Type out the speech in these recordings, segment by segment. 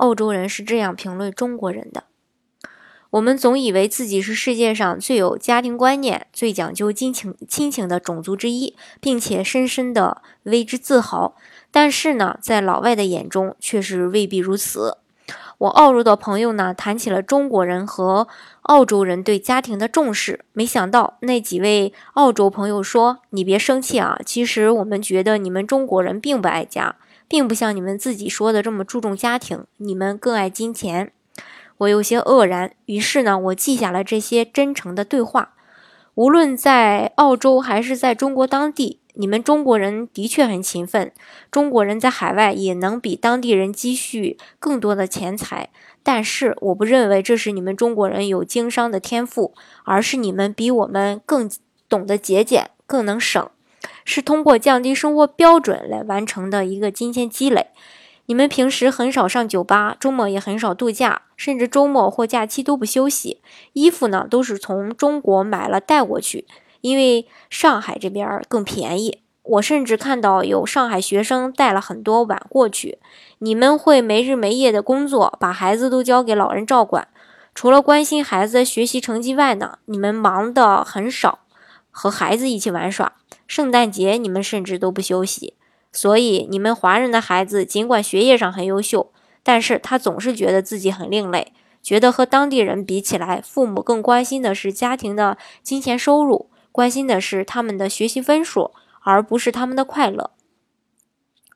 澳洲人是这样评论中国人的：我们总以为自己是世界上最有家庭观念、最讲究亲情亲情的种族之一，并且深深的为之自豪。但是呢，在老外的眼中却是未必如此。我澳洲的朋友呢，谈起了中国人和澳洲人对家庭的重视，没想到那几位澳洲朋友说：“你别生气啊，其实我们觉得你们中国人并不爱家。”并不像你们自己说的这么注重家庭，你们更爱金钱。我有些愕然，于是呢，我记下了这些真诚的对话。无论在澳洲还是在中国当地，你们中国人的确很勤奋。中国人在海外也能比当地人积蓄更多的钱财，但是我不认为这是你们中国人有经商的天赋，而是你们比我们更懂得节俭，更能省。是通过降低生活标准来完成的一个金钱积累。你们平时很少上酒吧，周末也很少度假，甚至周末或假期都不休息。衣服呢，都是从中国买了带过去，因为上海这边更便宜。我甚至看到有上海学生带了很多碗过去。你们会没日没夜的工作，把孩子都交给老人照管。除了关心孩子的学习成绩外呢，你们忙的很少，和孩子一起玩耍。圣诞节你们甚至都不休息，所以你们华人的孩子尽管学业上很优秀，但是他总是觉得自己很另类，觉得和当地人比起来，父母更关心的是家庭的金钱收入，关心的是他们的学习分数，而不是他们的快乐。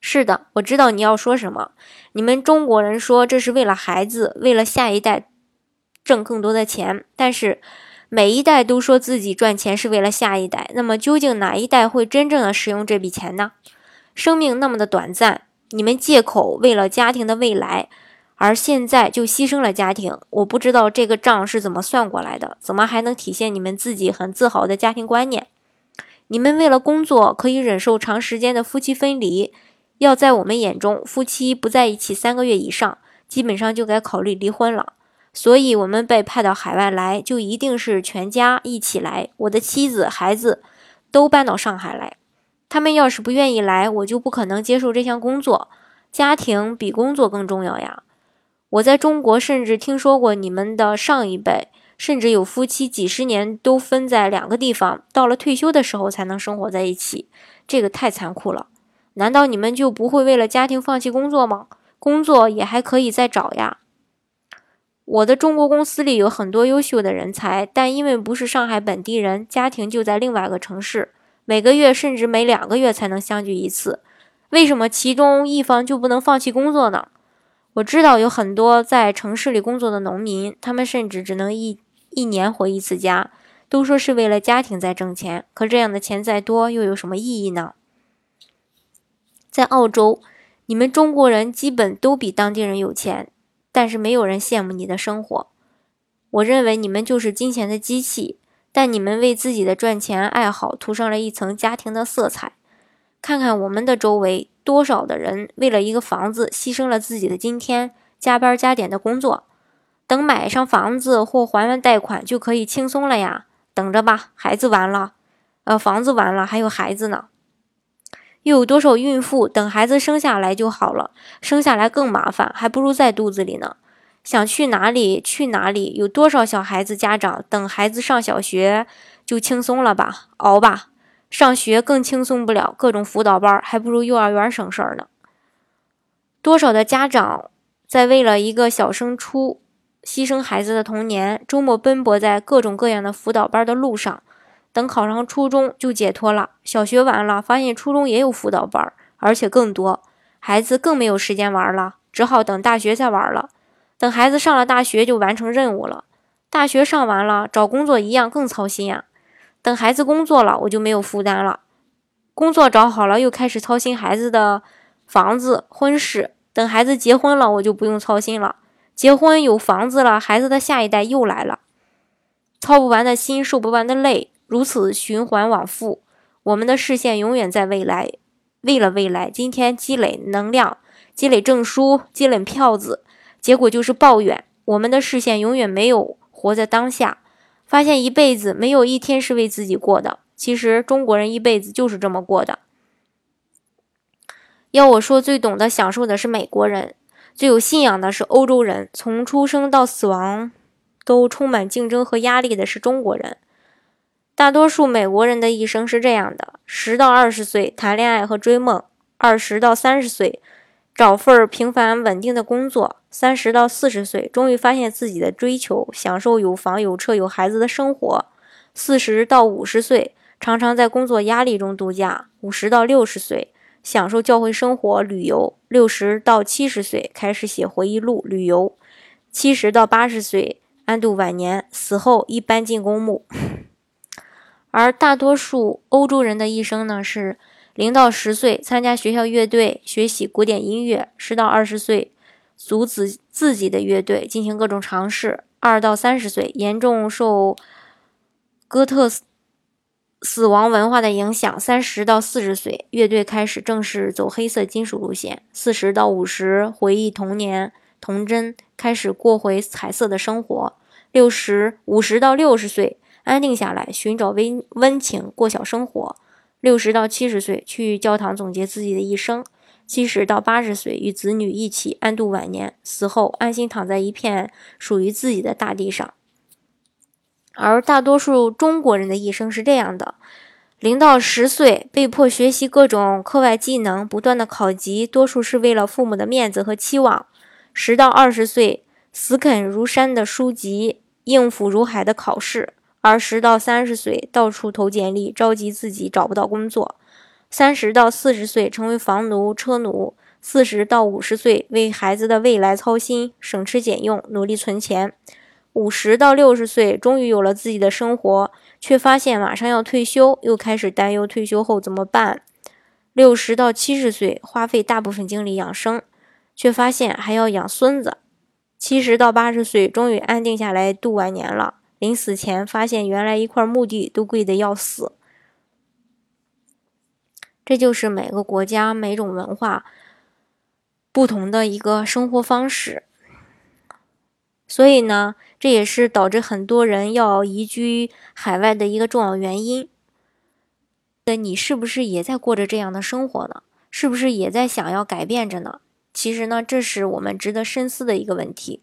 是的，我知道你要说什么。你们中国人说这是为了孩子，为了下一代挣更多的钱，但是。每一代都说自己赚钱是为了下一代，那么究竟哪一代会真正的使用这笔钱呢？生命那么的短暂，你们借口为了家庭的未来，而现在就牺牲了家庭。我不知道这个账是怎么算过来的，怎么还能体现你们自己很自豪的家庭观念？你们为了工作可以忍受长时间的夫妻分离，要在我们眼中，夫妻不在一起三个月以上，基本上就该考虑离婚了。所以，我们被派到海外来，就一定是全家一起来。我的妻子、孩子都搬到上海来。他们要是不愿意来，我就不可能接受这项工作。家庭比工作更重要呀！我在中国甚至听说过你们的上一辈，甚至有夫妻几十年都分在两个地方，到了退休的时候才能生活在一起。这个太残酷了。难道你们就不会为了家庭放弃工作吗？工作也还可以再找呀。我的中国公司里有很多优秀的人才，但因为不是上海本地人，家庭就在另外一个城市，每个月甚至每两个月才能相聚一次。为什么其中一方就不能放弃工作呢？我知道有很多在城市里工作的农民，他们甚至只能一一年回一次家，都说是为了家庭在挣钱。可这样的钱再多，又有什么意义呢？在澳洲，你们中国人基本都比当地人有钱。但是没有人羡慕你的生活。我认为你们就是金钱的机器，但你们为自己的赚钱爱好涂上了一层家庭的色彩。看看我们的周围，多少的人为了一个房子牺牲了自己的今天，加班加点的工作，等买上房子或还完贷款就可以轻松了呀。等着吧，孩子完了，呃，房子完了，还有孩子呢。又有多少孕妇等孩子生下来就好了？生下来更麻烦，还不如在肚子里呢。想去哪里去哪里？有多少小孩子家长等孩子上小学就轻松了吧？熬吧，上学更轻松不了，各种辅导班还不如幼儿园省事儿呢。多少的家长在为了一个小升初牺牲孩子的童年，周末奔波在各种各样的辅导班的路上。等考上初中就解脱了，小学完了发现初中也有辅导班，而且更多，孩子更没有时间玩了，只好等大学再玩了。等孩子上了大学就完成任务了，大学上完了找工作一样更操心呀。等孩子工作了我就没有负担了，工作找好了又开始操心孩子的房子、婚事，等孩子结婚了，我就不用操心了。结婚有房子了，孩子的下一代又来了，操不完的心，受不完的累，如此循环往复。我们的视线永远在未来，为了未来，今天积累能量，积累证书，积累票子，结果就是抱怨。我们的视线永远没有活在当下，发现一辈子没有一天是为自己过的。其实中国人一辈子就是这么过的。要我说，最懂得享受的是美国人，最有信仰的是欧洲人，从出生到死亡都充满竞争和压力的是中国人。大多数美国人的一生是这样的：十到二十岁谈恋爱和追梦，二十到三十岁找份平凡稳定的工作，三十到四十岁终于发现自己的追求，享受有房有车有孩子的生活，四十到五十岁常常在工作压力中度假，五十到六十岁。享受教会生活、旅游，六十到七十岁开始写回忆录、旅游，七十到八十岁安度晚年，死后一般进公墓。而大多数欧洲人的一生呢，是零到十岁参加学校乐队学习古典音乐，十到二十岁组自自己的乐队进行各种尝试，二到三十岁严重受哥特。死亡文化的影响，三十到四十岁，乐队开始正式走黑色金属路线；四十到五十，回忆童年童真，开始过回彩色的生活；六十五十到六十岁，安定下来，寻找温温情，过小生活；六十到七十岁，去教堂总结自己的一生；七十到八十岁，与子女一起安度晚年，死后安心躺在一片属于自己的大地上。而大多数中国人的一生是这样的：零到十岁被迫学习各种课外技能，不断的考级，多数是为了父母的面子和期望；十到二十岁死啃如山的书籍，应付如海的考试；而十到三十岁到处投简历，着急自己找不到工作；三十到四十岁成为房奴、车奴；四十到五十岁为孩子的未来操心，省吃俭用，努力存钱。五十到六十岁，终于有了自己的生活，却发现马上要退休，又开始担忧退休后怎么办。六十到七十岁，花费大部分精力养生，却发现还要养孙子。七十到八十岁，终于安定下来度晚年了。临死前，发现原来一块墓地都贵得要死。这就是每个国家、每种文化不同的一个生活方式。所以呢，这也是导致很多人要移居海外的一个重要原因。那你是不是也在过着这样的生活呢？是不是也在想要改变着呢？其实呢，这是我们值得深思的一个问题。